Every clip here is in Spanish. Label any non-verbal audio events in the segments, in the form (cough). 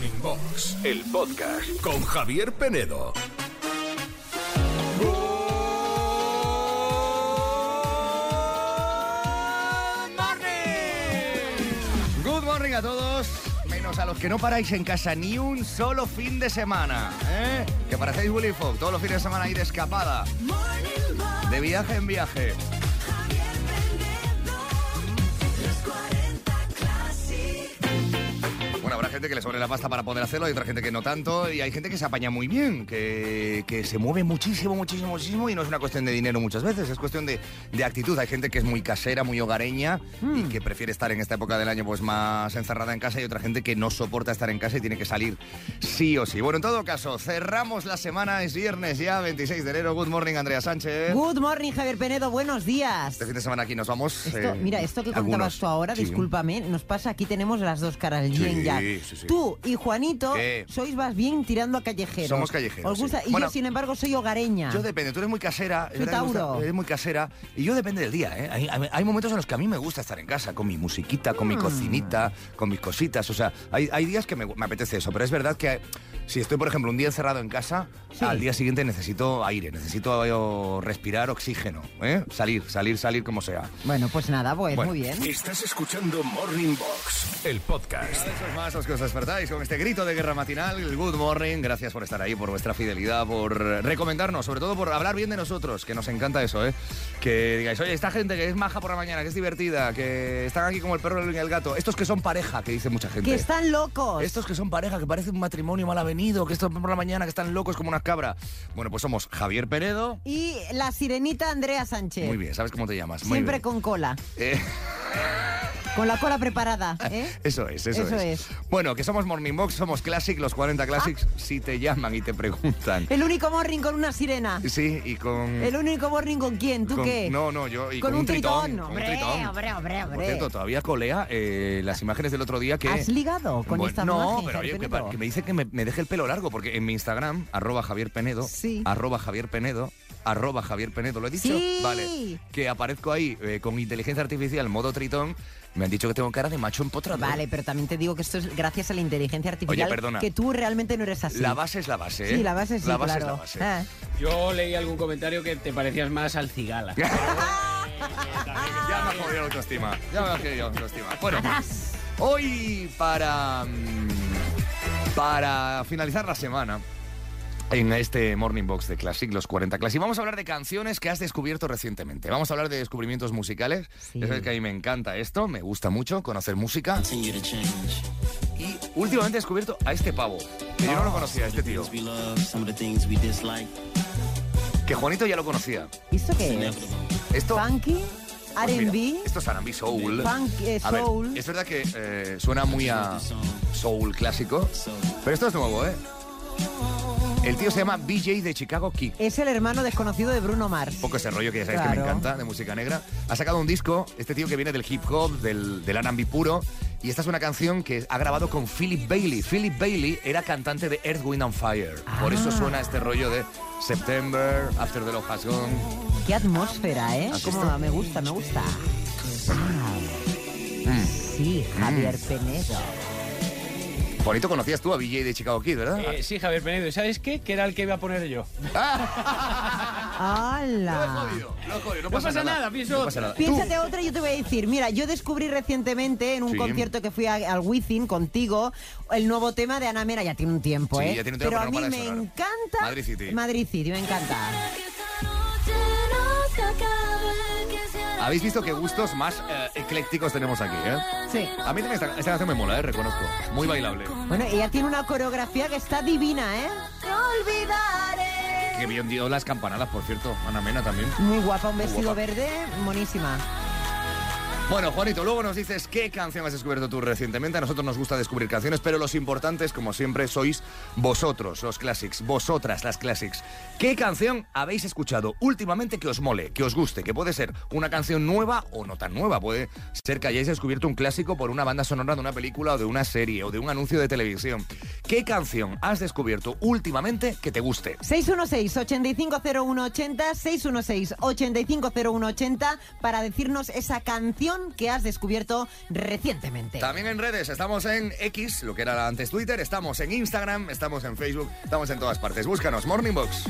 Morning Box, el podcast con Javier Penedo. Good morning a todos, menos a los que no paráis en casa ni un solo fin de semana. ¿eh? Que parecéis Willy Fogg, todos los fines de semana ir de escapada, de viaje en viaje. Gente que le sobre la pasta para poder hacerlo, hay otra gente que no tanto, y hay gente que se apaña muy bien, que, que se mueve muchísimo, muchísimo, muchísimo, y no es una cuestión de dinero muchas veces, es cuestión de, de actitud. Hay gente que es muy casera, muy hogareña, y que prefiere estar en esta época del año pues más encerrada en casa, y otra gente que no soporta estar en casa y tiene que salir sí o sí. Bueno, en todo caso, cerramos la semana, es viernes ya, 26 de enero. Good morning, Andrea Sánchez. Good morning, Javier Penedo, buenos días. Este fin de semana aquí nos vamos. Esto, eh, mira, esto que algunos. contabas tú ahora, Sí. discúlpame, nos pasa, aquí tenemos las dos caras, el Sí, yin y yang. sí, sí. Tú y Juanito ¿Qué? sois más bien tirando a callejeros. Somos callejeros, Os gusta, sí. y Bueno, yo, sin embargo, soy hogareña. Yo depende, tú eres muy casera. Soy Tauro. Eres muy casera. Y yo depende del día, ¿eh? Hay, momentos en los que a mí me gusta estar en casa, con mi musiquita, con mi Mm. cocinita, con mis cositas. O sea, hay, hay días que me, me apetece eso. Pero es verdad que si estoy, por ejemplo, un día encerrado en casa, Sí. al día siguiente necesito aire, necesito eh, respirar oxígeno, ¿eh? Salir, salir, salir como sea. Bueno, pues nada, pues Bueno, muy bien. Estás escuchando Morning Box, el podcast. Más los que os despertáis con este grito de guerra matinal, el good morning. Gracias por estar ahí, por vuestra fidelidad, por recomendarnos, sobre todo por hablar bien de nosotros, que nos encanta eso, ¿eh? Que digáis, oye, esta gente que es maja por la mañana, que es divertida, que están aquí como el perro y el gato, estos que son pareja, que dice mucha gente. Que están locos. Estos que son pareja, que parece un matrimonio mal avenido, que estos por la mañana, que están locos como unas cabras. Bueno, pues somos Javier Peredo. Y la sirenita Andrea Sánchez. Muy bien, ¿sabes cómo te llamas? Muy Siempre bien. con cola. Eh, (laughs) Con la cola preparada, ¿eh? (laughs) Eso es, eso, Eso es. es. Bueno, que somos Morning Box, somos Classic, los 40 Classics, si te llaman y te preguntan. El único morning con una sirena. Sí, y con... El único morning con quién, ¿tú con- qué? No, no, yo... Y con, con, un tritón. con un Hombre, tritón. hombre, hombre, Por hombre. cierto, todavía colea eh, las imágenes del otro día que... ¿Has ligado con Bueno, esta No, pero oye, que, me dice que me, me deje el pelo largo, porque en mi Instagram, arroba Javier Penedo, Sí. arroba Javier Penedo, arroba Javier Penedo, ¿lo he dicho? Sí. Vale. Que aparezco ahí eh, con inteligencia artificial, modo tritón, me han dicho que tengo cara de macho empotrado. Vale, pero también te digo que esto es gracias a la inteligencia artificial. perdona. Que tú realmente no eres así. La base es la base, ¿eh? Sí, la base sí, La base claro. es la base. Ah. Yo leí algún comentario que te parecías más al cigala. (laughs) Ya me ha jodido la autoestima. Ya me ha jodido la autoestima. Bueno, hoy para. mm, Para finalizar la semana. En este Morning Box de Classic, los 40 Classic. Vamos a hablar de canciones que has descubierto recientemente. Vamos a hablar de descubrimientos musicales. Sí. Sabes que a mí me encanta esto, me gusta mucho conocer música. Y últimamente he descubierto a este pavo. Que yo no lo conocía, este tío. we love, some of the things we dislike. Que Juanito ya lo conocía. ¿Y esto qué es? Esto. ¿Funky? Pues ¿R&B? esto es R&B Soul. Funk, eh, A ver, soul. es verdad que eh, suena muy a soul clásico, pero esto es nuevo, ¿eh? El tío se llama BJ de Chicago Kid. Es el hermano desconocido de Bruno Mars. Un poco ese rollo que ya sabéis que me encanta, de música negra. Ha sacado un disco, este tío que viene del hip hop, del, del R&B puro, y esta es una canción que ha grabado con Philip Bailey. Philip Bailey era cantante de Earth, Wind and Fire. Por eso Ah. suena este rollo de September, After the Love Has Gone. Qué atmósfera, ¿eh? Me gusta, me gusta. Mm. Sí, Javier Penedo. Bonito conocías tú a BJ de Chicago Kid, ¿verdad? Eh, sí, Javier Penedo. ¿Y sabes qué? Que era el que iba a poner yo. (laughs) Lo he ¡Hala! jodido, lo he jodido, no No pasa, pasa nada, pienso No pasa nada. Piénsate otra y yo te voy a decir, mira, yo descubrí recientemente en un Sí. concierto que fui a- al Wizzing contigo el nuevo tema de Ana Mena, ya tiene un tiempo, Sí, ¿eh? ya tiene un tiempo, pero pero a mí me sonar. encanta Madrid City. Madrid City, me encanta. Habéis visto qué gustos más eh, eclécticos tenemos aquí, ¿eh? Sí. A mí también esta, esta canción me mola, ¿eh? Reconozco. Muy bailable. Bueno, ella tiene una coreografía que está divina, ¿eh? Te olvidaré. Que bien dio las campanadas, por cierto. Ana Mena también. Muy guapa, un vestido guapa. verde, monísima. Bueno, Juanito, luego nos dices qué canción has descubierto tú recientemente. A nosotros nos gusta descubrir canciones, pero los importantes, como siempre, sois vosotros, los classics, vosotras, las classics. ¿Qué canción habéis escuchado últimamente que os mole, que os guste? Que puede ser una canción nueva o no tan nueva. Puede ser que hayáis descubierto un clásico por una banda sonora de una película o de una serie o de un anuncio de televisión. ¿Qué canción has descubierto últimamente que te guste? 616-850180, 616-850180 para decirnos esa canción que has descubierto recientemente. También en redes, estamos en X, lo que era antes Twitter, estamos en Instagram, estamos en Facebook, estamos en todas partes. Búscanos, Morning Box.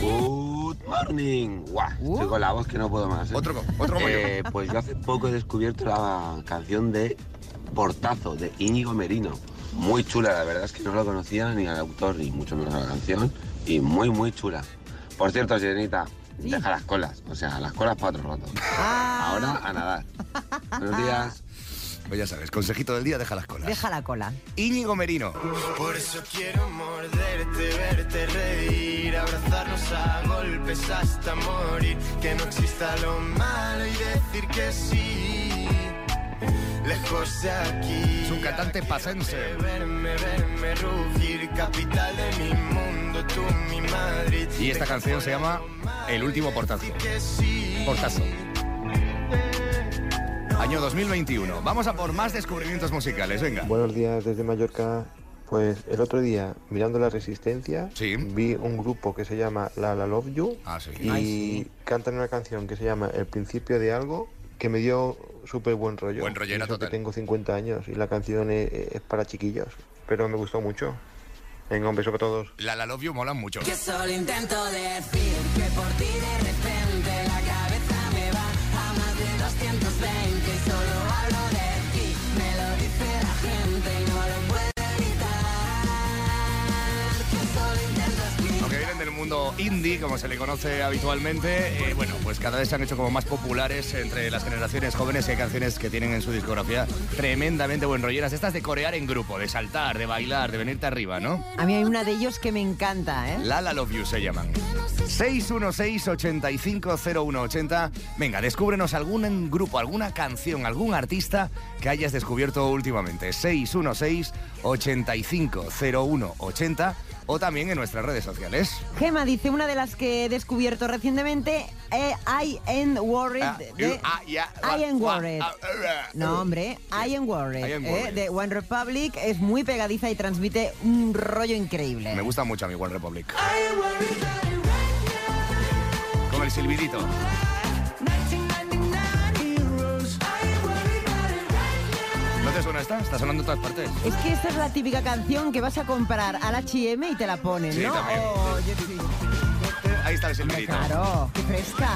Good morning. Guau, estoy con la voz que no puedo más. ¿eh? Otro, otro. Eh, (laughs) pues yo hace poco he descubierto la canción de Portazo, de Íñigo Merino. Muy chula, la verdad es que no lo conocía ni al autor ni mucho menos a la canción. Y muy, muy chula. Por cierto, Sirenita, deja las colas. O sea, las colas para otro rato. Ah, Ahora a nadar. Buenos días. Pues ya sabes, consejito del día, deja las colas. deja la cola. Íñigo Merino. Por eso quiero morderte, verte reír, abrazarnos a golpes hasta morir, que no exista lo malo y decir que sí. Lejos de aquí. Es un cantante pasense. Verme, verme rugir, capital de mi mundo, tú mi Madrid. Y esta canción se llama El último portazo. Portazo. Año 2021. Vamos a por más descubrimientos musicales, venga. Buenos días desde Mallorca. Pues el otro día, mirando la Resistencia, Sí. vi un grupo que se llama La La Love You Ah, sí. y cantan una canción que se llama El principio de algo que me dio súper buen rollo. Buen Y eso que total. tengo 50 años y la canción es, es para chiquillos, pero me gustó mucho. Venga, un beso para todos. La La Love You mola mucho. Que solo intento decir que por ti de repente indie, como se le conoce habitualmente, eh, bueno, pues cada vez se han hecho como más populares entre las generaciones jóvenes y hay canciones que tienen en su discografía tremendamente buen rolleras. Estas de corear en grupo, de saltar, de bailar, de venirte arriba, ¿no? A mí hay una de ellos que me encanta, ¿eh? La La Love You se llaman. 616-850180. Venga, descúbrenos algún grupo, alguna canción, algún artista que hayas descubierto últimamente. 616-850180 o también en nuestras redes sociales. Gema dice, una de las que he descubierto recientemente, eh, I Am Worried. Ah, de- ah, I Am Worried. ah, ah, No, hombre, I Am Worried. I Am eh, Worried. de One Republic es muy pegadiza y transmite un rollo increíble. Me gusta mucho a mi One Republic. Con el silbidito. Está sonando en todas partes. Es que esta es la típica canción que vas a comprar al H&M y te la ponen, Sí, ¿no? también. Oh, yo sí. Ahí está el silbidito. Claro, qué fresca.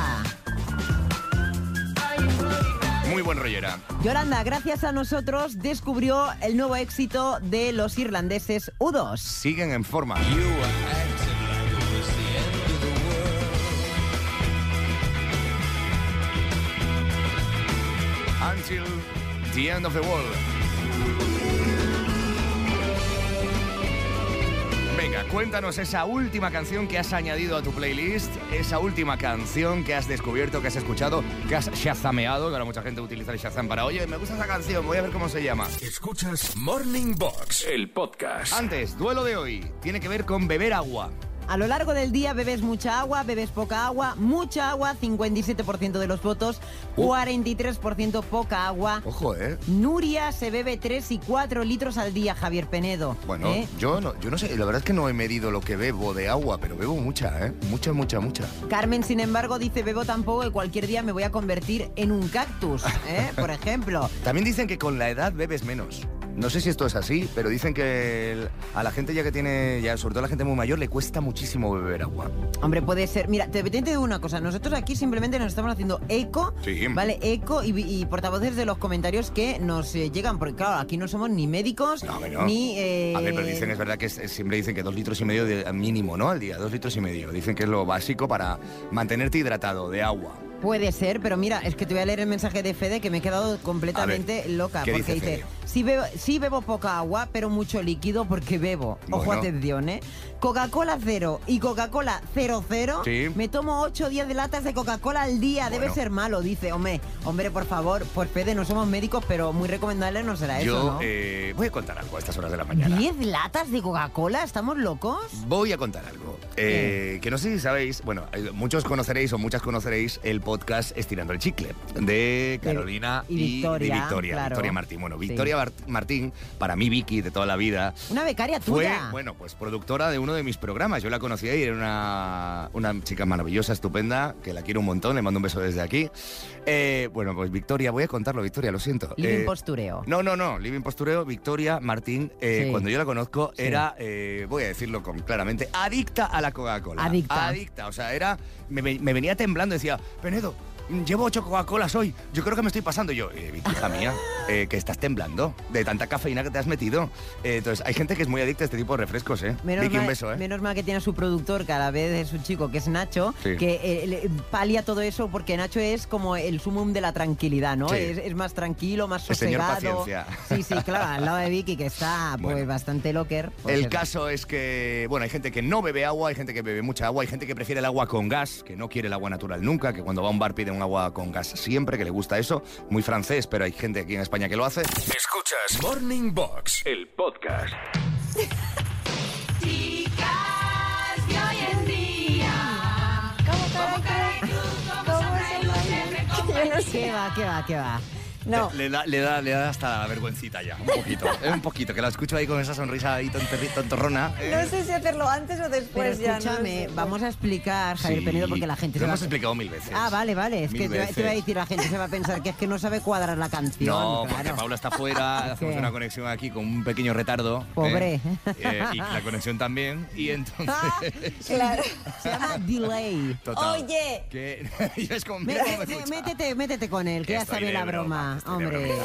Muy buen rollera. Yolanda, gracias a nosotros, descubrió el nuevo éxito de los irlandeses U2. Siguen en forma. Until the end of the world. Cuéntanos esa última canción que has añadido a tu playlist, esa última canción que has descubierto, que has escuchado, que has shazameado, que ahora mucha gente utiliza el Shazam para, oye, me gusta esa canción, voy a ver cómo se llama. Escuchas Morning Box, el podcast. Antes, duelo de hoy, tiene que ver con beber agua. A lo largo del día bebes mucha agua, bebes poca agua, mucha agua, 57% de los votos, Uh. 43% poca agua. Ojo, ¿eh? Nuria se bebe 3 y 4 litros al día, Javier Penedo. Bueno, ¿eh? yo no, yo no sé, la verdad es que no he medido lo que bebo de agua, pero bebo mucha, ¿eh? Mucha, mucha, mucha. Carmen, sin embargo, dice bebo tan poco que cualquier día me voy a convertir en un cactus, (laughs) ¿eh? por ejemplo. También dicen que con la edad bebes menos. No sé si esto es así, pero dicen que el- a la gente ya que tiene, ya sobre todo a la gente muy mayor, le cuesta muchísimo beber agua. Hombre, puede ser. Mira, te, te digo una cosa. Nosotros aquí simplemente nos estamos haciendo eco, Sí. ¿vale? Eco y, y portavoces de los comentarios que nos eh, llegan. Porque, claro, aquí no somos ni médicos, No, no. ni... eh, A ver, pero dicen, es verdad que es- es- siempre dicen que dos litros y medio de, mínimo, ¿no? Al día, dos litros y medio. Dicen que es lo básico para mantenerte hidratado de agua. Puede ser, pero mira, es que te voy a leer el mensaje de Fede que me he quedado completamente loca. ¿qué porque dice? Sí bebo, sí bebo poca agua, pero mucho líquido porque bebo. Ojo, Bueno. atención, ¿eh? Coca-Cola cero y Coca-Cola cero cero. Sí. Me tomo 8 o 10 de latas de Coca-Cola al día. Debe ser malo, dice. Hombre, hombre, por favor, por Fede, no somos médicos, pero muy recomendable no será Yo eso, ¿no? eh, voy a contar algo a estas horas de la mañana. ¿10 latas de Coca-Cola? ¿Estamos locos? Voy a contar algo. Eh, que no sé si sabéis, bueno, eh, muchos conoceréis o muchas conoceréis el podcast Estirando el Chicle de Carolina y Victoria, de Victoria, claro. Victoria Martín. Bueno, Sí. Victoria Bart- Martín, para mí Vicky de toda la vida, Una becaria fue, tuya. bueno, pues productora de uno de mis programas. Yo la conocí ahí, era una, una chica maravillosa, estupenda, que la quiero un montón, le mando un beso desde aquí. Eh, bueno, pues Victoria, voy a contarlo, Victoria, lo siento. Living Eh, postureo. no, no, no. Living Postureo, Victoria Martín, eh, Sí. cuando yo la conozco, Sí. era, eh, voy a decirlo con, claramente, adicta a la Coca-Cola. Adicta. Adicta. O sea, era. Me, me- venía temblando y decía, Penedo. Llevo ocho Coca-Colas hoy. Yo creo que me estoy pasando. Y yo, eh, Vicky, hija mía, eh, que estás temblando de tanta cafeína que te has metido. Eh, entonces, hay gente que es muy adicta a este tipo de refrescos, ¿eh? Menos Vicky, mal, un beso, ¿eh? menos mal que tiene a su productor, que a la vez es un chico, que es Nacho, Sí. que eh, le- palia todo eso porque Nacho es como el sumum de la tranquilidad, ¿no? Sí. Es, es más tranquilo, más El señor sosegado. paciencia. Sí, sí, claro, al lado de Vicky, que está (laughs) pues Bueno. bastante locker. pues El caso es que, bueno, hay gente que no bebe agua, hay gente que bebe mucha agua, hay gente que prefiere el agua con gas, que no quiere el agua natural nunca, que cuando va a un bar pide un agua con gas siempre, que le gusta eso. Muy francés, pero hay gente aquí en España que lo hace. Escuchas Morning Box, el podcast. Chicas de hoy en día. ¿Cómo? ¿Cómo? ¿Cómo (laughs) ¿Qué va, qué va, qué va? No. Le, da, le, da, le da hasta la vergüencita ya, un poquito. eh, un poquito, que la escucho ahí con esa sonrisa ahí tonterri- tontorrona. eh. No sé si hacerlo antes o Pero después ya. no escúchame, sé. vamos a explicar, Javier Sí, Penedo, porque la gente Lo va hemos explicado mil veces. Ah, vale, vale. Es Mil que te, iba a decir, la gente se va a pensar que es que no sabe cuadrar la canción. No, porque. Paula está fuera, (laughs) hacemos una conexión aquí con un pequeño retardo. Pobre. ¿eh? Eh, y la conexión también, y (laughs) entonces... Ah, Claro. Se llama delay. Total. Oye. Que, (laughs) es métete, métete con él, que ya de la broma. Hombre.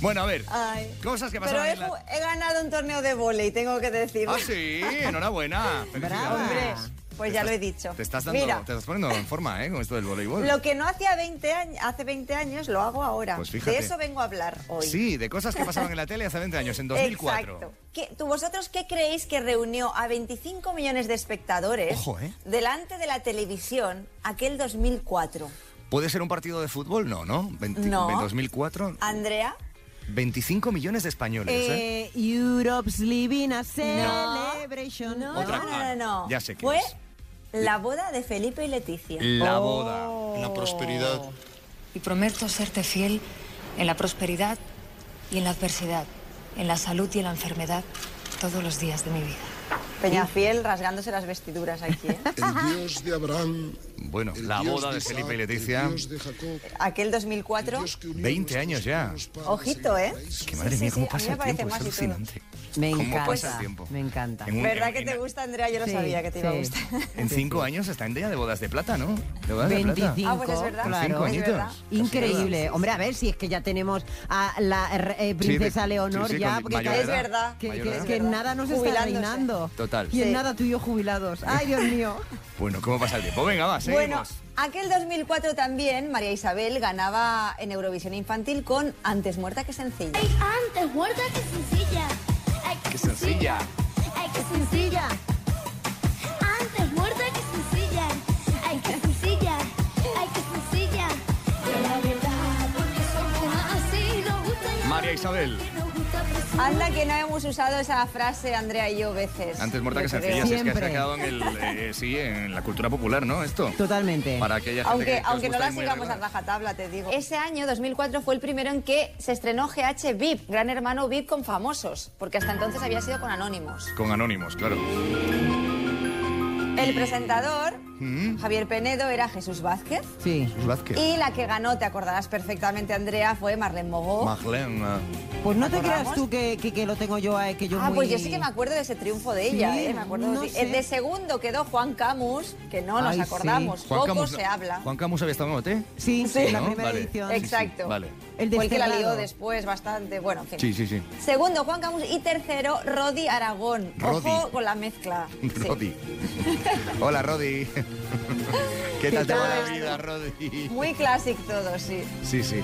Bueno, a ver, Ay. cosas que Pero pasaban he, en la... ju- he ganado un torneo de volei, tengo que decir. Ah, sí, enhorabuena. (laughs) Felicidades. Hombre, pues ya lo he dicho. Te estás, dando, Mira, te estás poniendo en forma, ¿eh? Con esto del voleibol. lo que no hacía 20 años, hace 20 años lo hago ahora. Pues fíjate. De eso vengo a hablar hoy. Sí, de cosas que pasaban en la tele hace 20 años, en 2004. Exacto. ¿Qué- ¿Tú vosotros qué creéis que reunió a 25 millones de espectadores Ojo, ¿eh? delante de la televisión aquel 2004? ¿Puede ser un partido de fútbol? No, ¿no? 20 No. 2004, Andrea, 25 millones de españoles, ¿eh? Eh, Europe's living a celebration. no, Otra. no, no, no. Ya sé quién Fue es. la boda de Felipe y Leticia. La Oh. boda. La prosperidad. Y prometo serte fiel en la prosperidad y en la adversidad, en la salud y en la enfermedad, todos los días de mi vida. Peñafiel rasgándose las vestiduras aquí. ¿eh? El Dios de Abraham. Bueno, el la boda de Felipe y Leticia. Aquel 2004. Dios que unió 20 nuestros años ya. Ojito, en ¿eh? Israel. Que madre Sí, mía, cómo sí, a mí pasa me el parece tiempo, es más alucinante. Me ¿Cómo encanta. pasa el tiempo? Me encanta. En un- ¿Verdad en- que te en- gusta, Andrea? Yo lo Sí, sabía que te iba a gustar. (laughs) En cinco años están ya de bodas de plata, ¿no? De bodas de plata. 25, Ah, pues es verdad. claro. Cinco Es verdad. Increíble. Hombre, a ver si es que ya tenemos a la eh, princesa Sí, de- Leonor sí, sí, ya. porque Es verdad. Que, Es verdad. nada nos está reinando. Total. Y en nada tú y yo jubilados. Ay, Dios mío. Bueno, ¿cómo pasa el tiempo? Venga, va, seguimos. Bueno, aquel 2004 también María Isabel ganaba en Eurovisión Infantil con Antes muerta que sencilla. Antes muerta que sencilla. Anda que no hemos usado esa frase Andrea y yo veces. Antes muerta que sencilla, si es que se ha quedado en el, eh, sí, en la cultura popular, ¿no? Esto. Totalmente. Para aquella gente que- Aunque, que aunque no la sigamos a rajatabla, te digo. Ese año, 2004, fue el primero en que se estrenó GH VIP, Gran Hermano VIP con famosos, porque hasta entonces había sido con anónimos. Con anónimos, claro. El presentador, Mm. Javier Penedo, era Jesús Vázquez. Sí. Jesús Vázquez. Y la que ganó, te acordarás perfectamente, Andrea, fue Marlene Mogó. Marlene. ah. Pues no te ¿Acordamos? creas tú que, que, que lo tengo yo, eh, que yo Ah, muy... pues yo sí que me acuerdo de ese triunfo de ella, Sí, ¿eh? Me acuerdo. no de- sé. De segundo quedó Juan Camus, que no nos Ay, sí. acordamos. Juan Poco Camus, se habla. Juan Camus había estado en OT. Sí, Sí. en la ¿no? primera Vale. edición. Sí, sí, Exacto. Vale. El Fue el que la lió después bastante. Bueno, en fin. Sí, sí, sí. Segundo, Juan Camus. Y tercero, Rodi Aragón. Rodi. Ojo con la mezcla. (laughs) Sí. Rodi. Hola, Rodi. (laughs) ¿Qué tal te va la vida, Rodi? Muy clásico todo, sí. Sí, sí.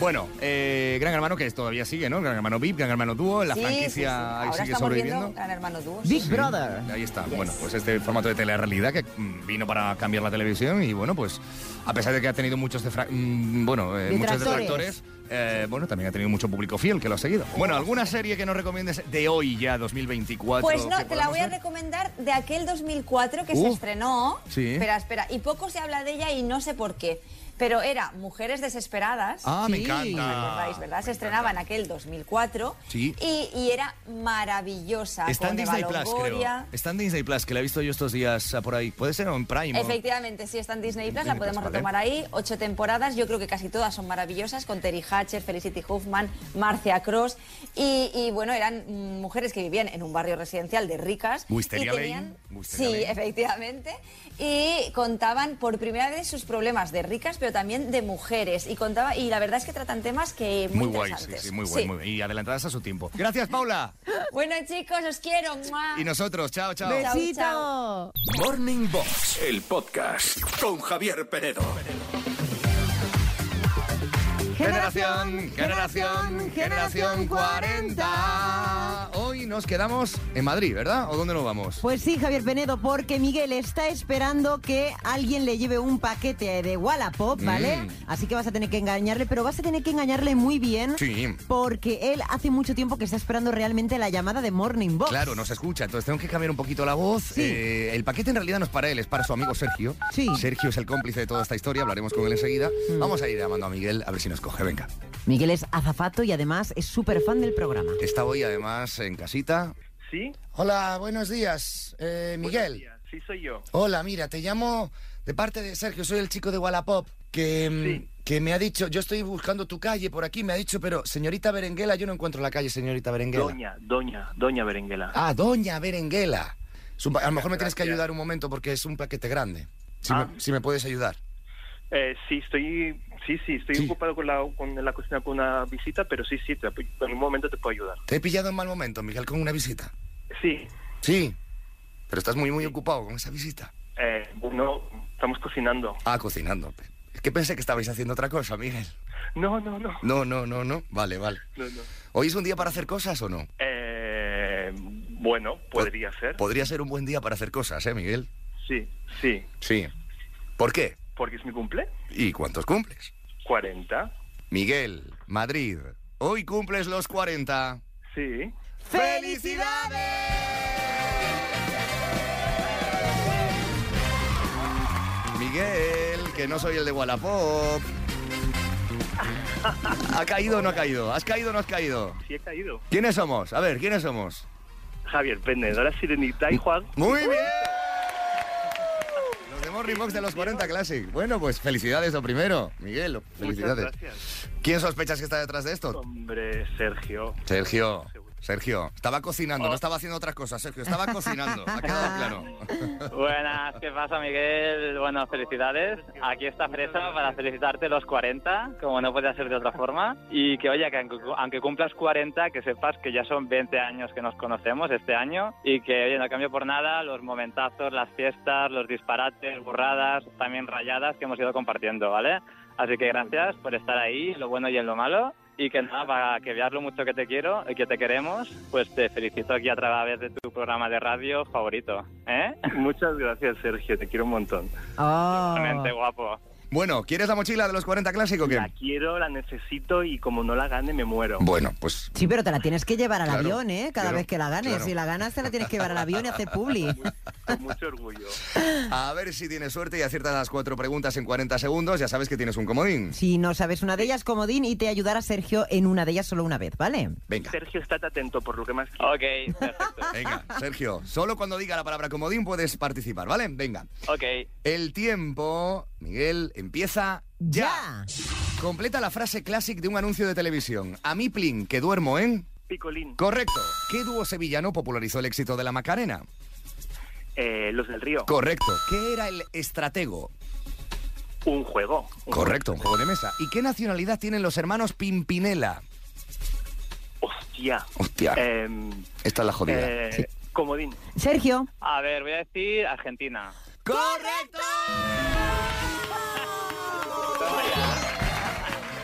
Bueno, eh, Gran Hermano que todavía sigue, ¿no? Gran Hermano VIP, Gran Hermano Dúo, la Sí, franquicia sí, sí. ahí Ahora sigue estamos sobreviviendo. viendo Gran Hermano Dúo. Big sí. Brother. Ahí está. Yes. Bueno, pues este formato de telerrealidad que mm, vino para cambiar la televisión y bueno, pues a pesar de que ha tenido muchos defra- mm, bueno, eh, muchos Detractores. Eh, bueno, también ha tenido mucho público fiel que lo ha seguido. Bueno, ¿alguna serie que nos recomiendes de hoy ya, 2024? Pues no, te la voy a recomendar de aquel 2004 que Uh, se estrenó. sí. Espera, espera. Y poco se habla de ella y no sé por qué. Pero era Mujeres Desesperadas. Ah, me encanta. ¿Recordáis, verdad? Se estrenaba en aquel 2004. Sí. Y, y era maravillosa. Está en con Disney Eva Plus, creo. Está en Disney Plus, que la he visto yo estos días ah, por ahí. ¿Puede ser en Prime? o- Efectivamente, sí, está en Disney Plus, Disney la podemos vale. retomar ahí. Ocho temporadas, yo creo que casi todas son maravillosas, con Terry Hatcher, Felicity Huffman, Marcia Cross. Y, y, bueno, eran mm, mujeres que vivían en un barrio residencial de ricas. Wisteria y Lane, tenían, Wisteria Sí, Lane. efectivamente. Y contaban por primera vez sus problemas de ricas, pero también de mujeres. Y contaba, y la verdad es que tratan temas que muy, Muy guay, sí, sí, muy guay, muy guay. Y adelantadas a su tiempo. Gracias, Paula. (laughs) Bueno, chicos, os quiero. ¡mua! Y nosotros, chao, chao. Besito. chao. Morning Box, el podcast con Javier Penedo. Generación, generación, generación 40. Hoy nos quedamos en Madrid, ¿verdad? ¿O dónde nos vamos? Pues sí, Javier Penedo, porque Miguel está esperando que alguien le lleve un paquete de Wallapop, ¿vale? Mm. Así que vas a tener que engañarle, pero vas a tener que engañarle muy bien. Sí. Porque él hace mucho tiempo que está esperando realmente la llamada de Morning Box. Claro, nos escucha, entonces tengo que cambiar un poquito la voz. Sí. Eh, el paquete en realidad no es para él, es para su amigo Sergio. Sí. Sergio es el cómplice de toda esta historia, hablaremos con él enseguida. Vamos a ir llamando a Miguel a ver si nos coge, venga. Miguel es azafato y además es súper fan del programa. Está hoy además en casita. ¿Sí? Hola, buenos días, eh, Miguel. Sí, soy yo. Hola, mira, te llamo de parte de Sergio, soy el chico de Wallapop, que, mm, Sí. que me ha dicho, yo estoy buscando tu calle por aquí, me ha dicho, pero señorita Berenguela, yo no encuentro la calle, señorita Berenguela. Doña, doña, doña Berenguela. Ah, doña Berenguela. Un a lo mejor me tienes que ayudar un momento porque es un paquete grande. Si, Ah. me, si me puedes ayudar. Eh, sí, estoy, sí, sí, estoy Sí. ocupado con la, con la cocina con una visita, pero sí, sí, te- en un momento te puedo ayudar. Te he pillado en mal momento, Miguel, con una visita. Sí, Sí, pero estás muy, muy ocupado con esa visita. eh, bueno, estamos cocinando. Ah, cocinando. Es que pensé que estabais haciendo otra cosa, Miguel. No, no, no, No, no, no, no. Vale, vale. no, no. ¿Hoy es un día para hacer cosas o no? Eh, bueno, podría ser. Podría ser un buen día para hacer cosas, ¿eh, Miguel? Sí, sí, Sí. ¿Por qué? porque es mi cumple. ¿Y cuántos cumples? 40. Miguel, Madrid. Hoy cumples los 40. Sí. Miguel, que no soy el de Wallapop. ¿Ha caído o no ha caído? ¿Has caído o no has caído? Sí, he caído. ¿Quiénes somos? A ver, ¿quiénes somos? Javier la sirenita y Juan. Muy bien. Morning Box de los 40 Classic. Bueno, pues felicidades lo primero, Miguel. Felicidades. Muchas gracias. ¿Quién sospechas que está detrás de esto? Hombre, Sergio. Sergio. Sergio, estaba cocinando, no estaba haciendo otras cosas, Sergio, estaba cocinando, ha quedado (laughs) claro. Buenas, ¿qué pasa Miguel? Bueno, felicidades. Aquí está Fresa para felicitarte los 40, como no puede ser de otra forma. Y que oye, que aunque, aunque cumplas 40, que sepas que ya son 20 años que nos conocemos este año y que oye, no cambio por nada los momentazos, las fiestas, los disparates, burradas, también rayadas que hemos ido compartiendo, ¿vale? Así que gracias por estar ahí, en lo bueno y en lo malo. Y que nada, para que veas lo mucho que te quiero y que te queremos, pues te felicito aquí a través de tu programa de radio favorito. ¿Eh? Muchas gracias, Sergio. Te quiero un montón. Oh. Realmente guapo. Bueno, ¿quieres la mochila de los 40 Classic o qué? La quiero, la necesito y como no la gane me muero. Bueno, pues Sí, pero te la tienes que llevar al Claro, avión, ¿eh? Cada claro, vez que la ganes. claro. Si la ganas, te la tienes que llevar al avión y hacer publi. Con mucho orgullo. a ver si tienes suerte y aciertas las cuatro preguntas en 40 segundos, ya sabes que tienes un comodín. Si no sabes una de ellas, comodín, y te ayudará Sergio en una de ellas solo una vez, ¿vale? Venga, Sergio, estate atento por lo que más. Ok, perfecto. venga, Sergio, solo cuando diga la palabra comodín puedes participar, ¿vale? Venga. Ok. El tiempo, Miguel, empieza ya. Completa la frase clásica de un anuncio de televisión. A mí plin, que duermo en... Picolín. Correcto. ¿Qué dúo sevillano popularizó el éxito de la Macarena? Eh, los del río. Correcto. ¿Qué era el estratego? Un juego. Un Correcto, un juego de mesa. ¿Y qué nacionalidad tienen los hermanos Pimpinela? Hostia. Hostia, Em, esta es la jodida. eh, Comodín. Sergio, A ver, voy a decir Argentina. ¡Correcto!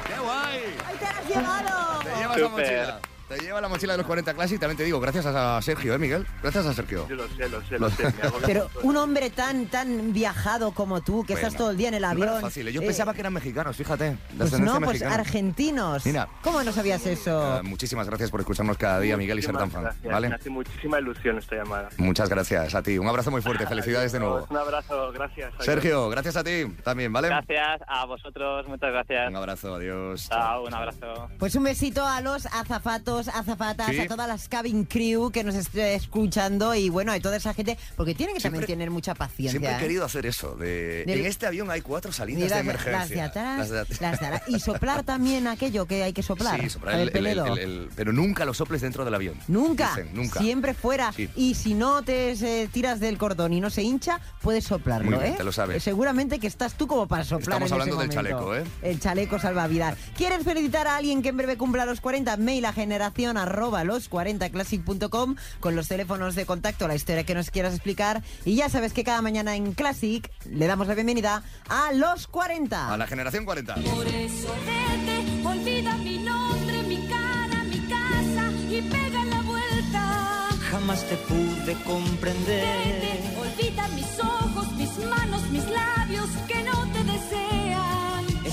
¡Qué guay! ¡Ahí te la has llevado! Te llevas la Súper. mochila. Te lleva la mochila de los 40 Classic. También te digo, gracias a Sergio, ¿eh, Miguel? Gracias a Sergio. Yo lo sé, lo sé, lo sé. (laughs) Pero un hombre tan tan viajado como tú, que estás todo el día en el no avión. era fácil. ¿eh? Yo eh, pensaba que eran mexicanos, fíjate. Pues no, pues mexicana. argentinos. Mira. ¿Cómo no sabías eso? Eh, muchísimas gracias por escucharnos cada día, Miguel, y ser tan fan. gracias. ¿Vale? Me hace muchísima ilusión esta llamada. Muchas gracias a ti. Un abrazo muy fuerte. Felicidades de nuevo. Un abrazo, gracias. Adiós. Sergio, gracias a ti también, ¿vale? Gracias a vosotros, muchas gracias. Un abrazo, adiós. Chao, un abrazo. Pues un besito a los azafatos, azafatas, Sí. a todas las cabin crew que nos esté escuchando y bueno, a toda esa gente, porque tienen que también tener mucha paciencia. Siempre he ¿eh? querido hacer eso. De... En este avión hay cuatro salidas de emergencia. las de atrás, Las de las at- de atrás. Y soplar también aquello que hay que soplar. Sí, soplar el, pero nunca lo soples dentro del avión. Nunca, Dicen, nunca. siempre fuera. Sí. Y si no te eh, tiras del cordón y no se hincha, puedes soplarlo, Muy bien, ¿eh? te lo sabes. Seguramente que estás tú como para soplar Estamos en hablando ese del chaleco, ¿eh? El chaleco salvavidas. ¿Quieres felicitar a alguien que en breve cumpla los 40? Mail a generación arroba los 40classic.com con los teléfonos de contacto, la historia que nos quieras explicar. Y ya sabes que cada mañana en Classic le damos la bienvenida a los 40. A la generación 40. Por eso vete, olvida mi nombre, mi cara, mi casa y pega la vuelta. Jamás te pude comprender. Vete, olvida mis ojos, mis manos, mis labios que no te desean.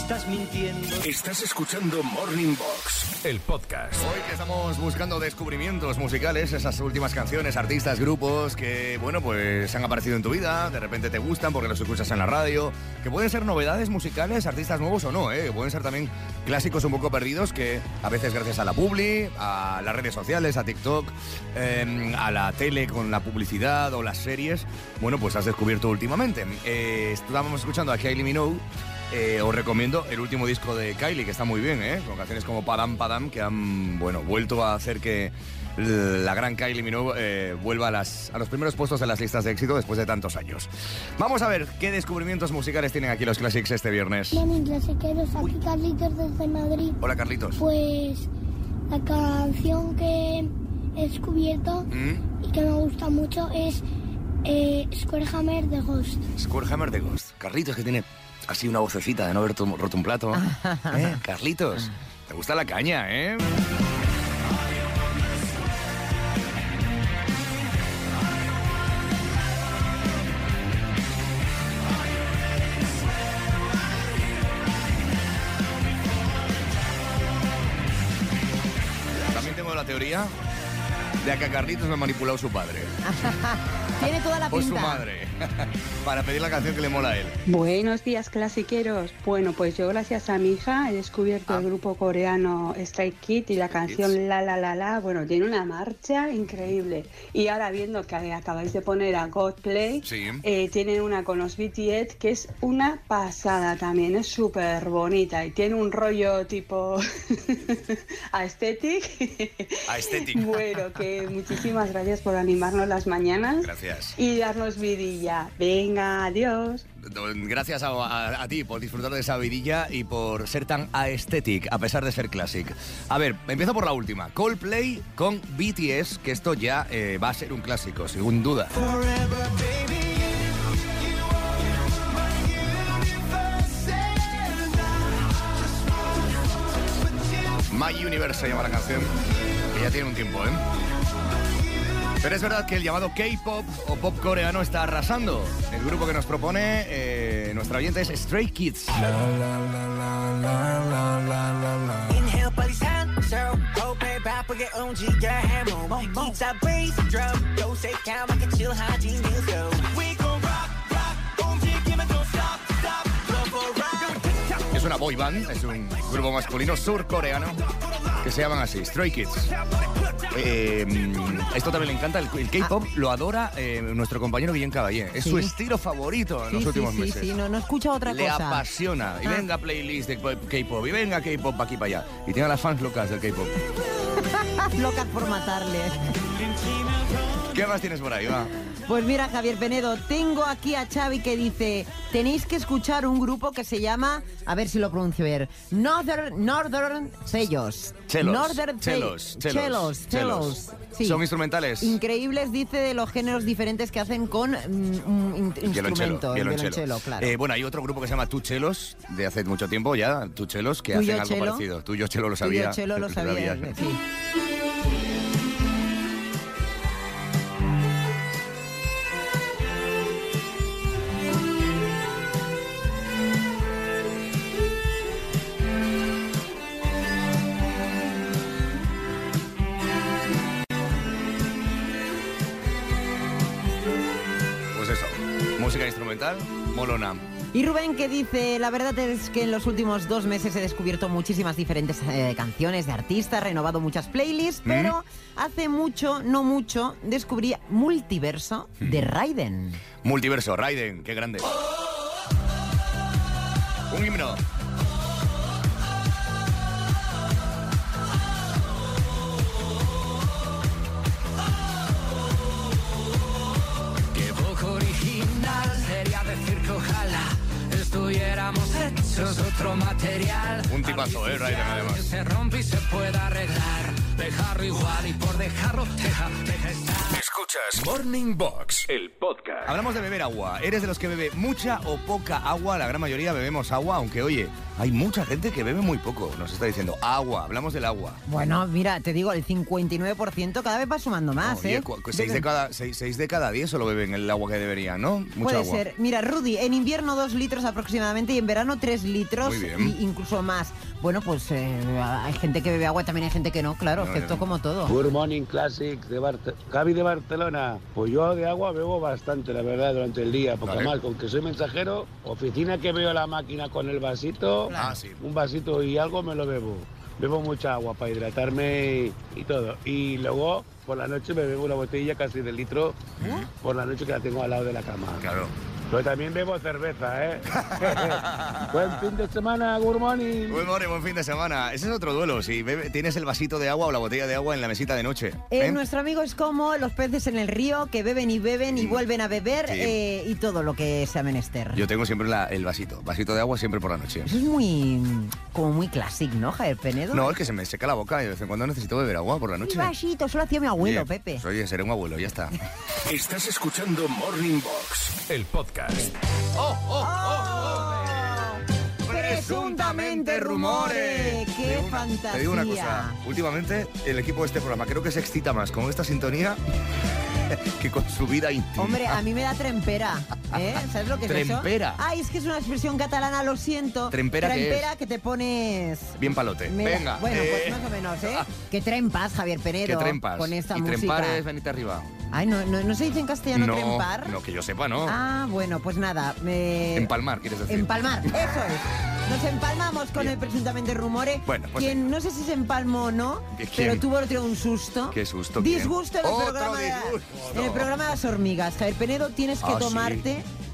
Estás mintiendo. Estás escuchando Morning Box, el podcast. Hoy que estamos buscando descubrimientos musicales, esas últimas canciones, artistas, grupos que, bueno, pues han aparecido en tu vida, de repente te gustan porque los escuchas en la radio, que pueden ser novedades musicales, artistas nuevos o no, ¿eh? que pueden ser también clásicos un poco perdidos que a veces gracias a la publi, a las redes sociales, a TikTok, eh, a la tele con la publicidad o las series, bueno, pues has descubierto últimamente. Eh, estábamos escuchando a Kylie Minogue eh, os recomiendo el último disco de Kylie, que está muy bien, ¿eh? Con canciones como Padam Padam, que han, bueno, vuelto a hacer que la gran Kylie Minogue eh, vuelva a, las, a los primeros puestos de las listas de éxito después de tantos años. Vamos a ver qué descubrimientos musicales tienen aquí los Classics este viernes. Morning, clasiqueros, aquí Carlitos desde Madrid. Hola, Carlitos. Pues la canción que he descubierto ¿Mm? y que me gusta mucho es eh, Squarehammer de Ghost. Squarehammer de Ghost. Carlitos, que tiene así una vocecita de no haber roto un plato. (laughs) ¿Eh? Carlitos, te gusta la caña, ¿eh? De que a Carlitos me ha manipulado su padre. (laughs) Tiene toda la O su pinta. madre. (laughs) Para pedir la canción que le mola a él. Buenos días, clasiqueros. Bueno, pues yo gracias a mi hija he descubierto Ah. el grupo coreano Stray Kids y la canción La La La La. Bueno, tiene una marcha increíble. Y ahora viendo que acabáis de poner a God Play, Sí. eh, tienen una con los BTS que es una pasada también. Es súper bonita y tiene un rollo tipo (laughs) aesthetic. Aesthetic. Bueno, que muchísimas gracias por animarnos las mañanas Gracias. y darnos vidilla. Venga, adiós. Gracias a, a- a ti por disfrutar de esa vidilla y por ser tan aesthetic, a pesar de ser classic. A ver, empiezo por la última. Coldplay con BTS, que esto ya eh, va a ser un clásico, sin duda. My Universe se llama la canción, que ya tiene un tiempo, ¿eh? Pero es verdad que el llamado K-pop o pop coreano está arrasando. El grupo que nos propone eh, nuestra oyente es Stray Kids. Es una boy band, es un grupo masculino surcoreano que se llaman así, Stray Kids. Eh, esto también le encanta, el, el K-pop lo adora eh, nuestro compañero Guillem Caballé. Es su estilo favorito en Sí, los últimos sí, meses. sí, no, no escucha otra Le cosa. apasiona. Y Ah. venga playlist de K-pop, y venga K-pop pa' aquí para allá. Y tiene a las fans locas del K-pop. (laughs) Locas por matarle. (laughs) ¿Qué más tienes por ahí? Va. Pues mira, Javier Penedo, tengo aquí a Xavi que dice, tenéis que escuchar un grupo que se llama, a ver si lo pronuncio bien, Northern, Northern Sellos. Chelos, Northern chelos, chelos, chelos, chelos. Sí. Son instrumentales. Increíbles, dice, de los géneros diferentes que hacen con mm, un in- instrumento, el violonchelo, claro. Eh, bueno, hay otro grupo que se llama Tuchelos, de hace mucho tiempo ya, Tuchelos, que Tuyo hacen algo Chelo. parecido. Tuyo Chelo lo sabía. Chelo lo (laughs) sabía, sí. Y Rubén que dice, la verdad es que en los últimos dos meses he descubierto muchísimas diferentes eh, canciones de artistas, renovado muchas playlists, Mm. pero hace mucho, no mucho, descubrí Multiverso Mm. de Raiden. Multiverso, Raiden, qué grande. Un himno. Estuviéramos hechos otro material. Un tipazo, eh, Raiden, Que además. se rompe y se pueda arreglar. Dejarlo igual y por dejarlo, deja, deja estar. Escuchas Morning Box, el podcast. Hablamos de beber agua. ¿Eres de los que bebe mucha o poca agua? La gran mayoría bebemos agua, aunque oye, hay mucha gente que bebe muy poco. Nos está diciendo agua, hablamos del agua. Bueno, mira, te digo, el 59% cada vez va sumando más, Oye, ¿eh? cu- cu- seis, de Beben- cada, seis, seis de cada diez solo beben el agua que deberían, ¿no? Mucha Puede agua. ser. Mira, Rudy, en invierno dos litros aproximadamente y en verano tres litros Muy bien. y incluso más. Bueno, pues eh, hay gente que bebe agua, también hay gente que no, claro, No, como todo. Good Morning Classic de Barte- Gaby de Barcelona. Pues yo de agua bebo bastante, la verdad, durante el día. Porque además, con que soy mensajero, oficina que veo la máquina con el vasito, Ah, un vasito y algo me lo bebo. Bebo mucha agua para hidratarme y, y todo. Y luego, por la noche me bebo una botella casi de litro por la noche que la tengo al lado de la cama. Claro. Pero también bebo cerveza, ¿eh? (laughs) Buen fin de semana, good morning. Buen morning, buen fin de semana. Ese es otro duelo. Si bebe- tienes el vasito de agua o la botella de agua en la mesita de noche. Eh, ¿eh? Nuestro amigo es como los peces en el río que beben y beben y vuelven a beber Sí. eh, y todo lo que sea menester. Yo tengo siempre la- el vasito. Vasito de agua siempre por la noche. Eso es muy, como muy clásico, ¿no, Javier Penedo? No, es que se me seca la boca y de vez en cuando necesito beber agua por la noche. vasito, solo hacía mi abuelo, Oye, Pepe. oye, seré un abuelo, ya está. Estás escuchando Morning Box, el podcast. Presuntamente rumores. ¡Qué Te fantasía! Te digo una cosa. Últimamente, el equipo de este programa creo que se excita más con esta sintonía que con su vida íntima. Hombre, a mí me da trempera, ¿eh? ¿Sabes lo que es Trempera. Ay, es que es una expresión catalana, lo siento. ¿Trempera Trempera que te pones... Bien palote. Venga. Bueno, eh, pues más o menos, ¿eh? Que trempas, Javier Penedo. Que trempas. Con esta y música. trempar es arriba. Ay, no, no, no se dice en castellano no, trempar. no, que yo sepa, no. Ah, bueno, pues nada. me- Empalmar, quieres decir. Empalmar, eso es. Nos empalmamos con el presuntamente rumore. Bueno, pues quien no sé si se empalmó o no, ¿Quién? pero tuvo otro un susto. Qué susto. Disgusto en el, programa de, en el programa de las hormigas. Javier Penedo, tienes que Ah, sí.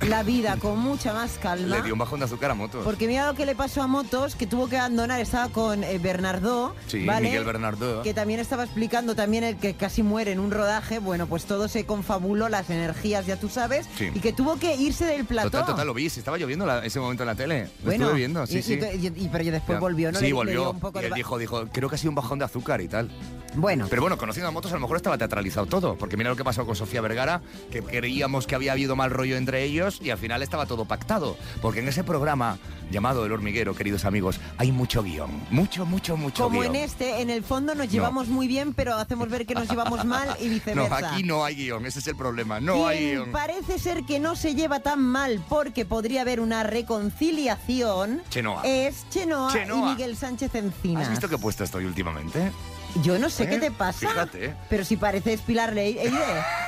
La vida con mucha más calma. Le dio un bajón de azúcar a motos. Porque mira lo que le pasó a Motos, que tuvo que abandonar, estaba con eh, Bernardo, Sí, ¿vale? Miguel Bernardo. Que también estaba explicando también el que casi muere en un rodaje. Bueno, pues todo se confabuló, las energías, ya tú sabes, Sí. y que tuvo que irse del plató. Total, total, lo vi. Si estaba lloviendo la- ese momento en la tele. Lo Bueno, estuve viendo, sí, y, sí. y- pero después Ya. volvió, ¿no? Sí, Le- volvió. un poco y él dijo, dijo, creo que ha sido un bajón de azúcar y tal. Bueno. Pero bueno, conociendo a Motos, a lo mejor estaba teatralizado todo. Porque mira lo que pasó con Sofía Vergara, que creíamos que había habido mal rollo entre ellos y al final estaba todo pactado. Porque en ese programa llamado El Hormiguero, queridos amigos, hay mucho guion. Mucho, mucho, mucho Como guion. en este, en el fondo nos llevamos muy bien, pero hacemos ver que nos llevamos mal y (laughs) No, viceversa. aquí no hay guion, ese es el problema. No hay guion. parece ser que no se lleva tan mal porque podría haber una reconciliación Chenoa. es Chenoa, Chenoa. y Miguel Sánchez Encina. ¿Has visto qué puesto estoy últimamente? Yo no sé ¿Eh? qué te pasa, Fíjate. ¿eh? pero si pareces Pilar Ley, (laughs) Eire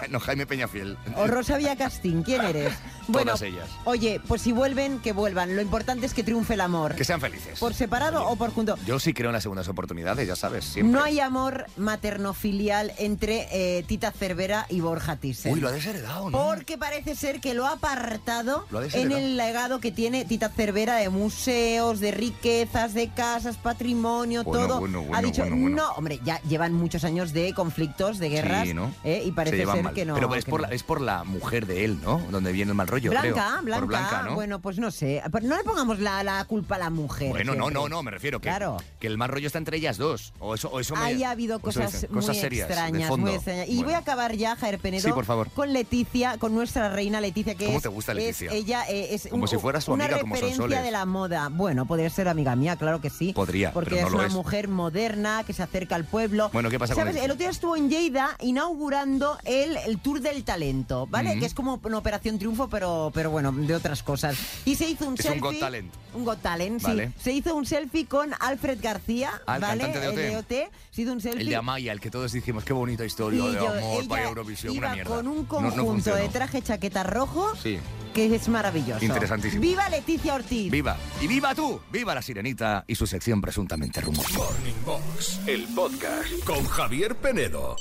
No, Jaime Peñafiel. o Rosa Villacastín, ¿quién eres? Bueno, Todas ellas. Oye, pues si vuelven, que vuelvan. Lo importante es que triunfe el amor. Que sean felices. ¿Por separado o por junto? Yo sí creo en las segundas oportunidades, ya sabes, siempre. No hay amor materno-filial entre eh, Tita Cervera y Borja Thyssen. Uy, lo ha desheredado, ¿no? Porque parece ser que lo ha apartado Lo ha en el legado que tiene Tita Cervera de museos, de riquezas, de casas, patrimonio, Bueno, todo. bueno, ha dicho, no, hombre, ya llevan muchos años de conflictos, de guerras, Sí, ¿no? eh, y parece ser mal. que no. Pero es que por, no. la, es por la mujer de él, ¿no? Donde viene el mal rollo, Blanca, creo. Blanca, Por Blanca, ¿no? bueno, pues no sé. Pero no le pongamos la, la culpa a la mujer. Bueno, no, siempre. no, no, me refiero que, Claro. que el mal rollo está entre ellas dos. O eso, o eso me- Ahí ha habido cosas, muy cosas serias, extrañas, muy extrañas. Y Bueno. voy a acabar ya, Jair Penedo, Sí, por favor. con Leticia, con nuestra reina Leticia, que ¿Cómo es, te gusta es- Leticia? ella eh, es Como un- si fuera su una amiga, como referencia Sonsoles. de la moda. Bueno, podría ser amiga mía, claro que sí. Podría, porque pero no es lo una es. mujer moderna que se acerca al pueblo. Bueno, ¿qué pasa con ¿Sabes? El otro día estuvo en Lleida inaugurando el, el Tour del Talento, ¿vale? Que es como una operación triunfo, pero, pero bueno, de otras cosas. Y se hizo un Es un selfie. Got Talent. Un Got Talent, Vale. sí. Se hizo un selfie con Alfred García, Ah, el ¿vale? cantante de OT. El de OT. Se hizo un selfie. El de Amaya, el que todos dijimos, qué bonita historia Y de yo- amor para Eurovisión, iba una mierda. con un No- no conjunto de traje chaqueta rojo Sí, que es maravilloso. Interesantísimo. ¡Viva Leticia Ortiz! viva. Y viva tú, viva la sirenita y su sección presuntamente rumosa. Morning Box, el podcast con Javier Penedo.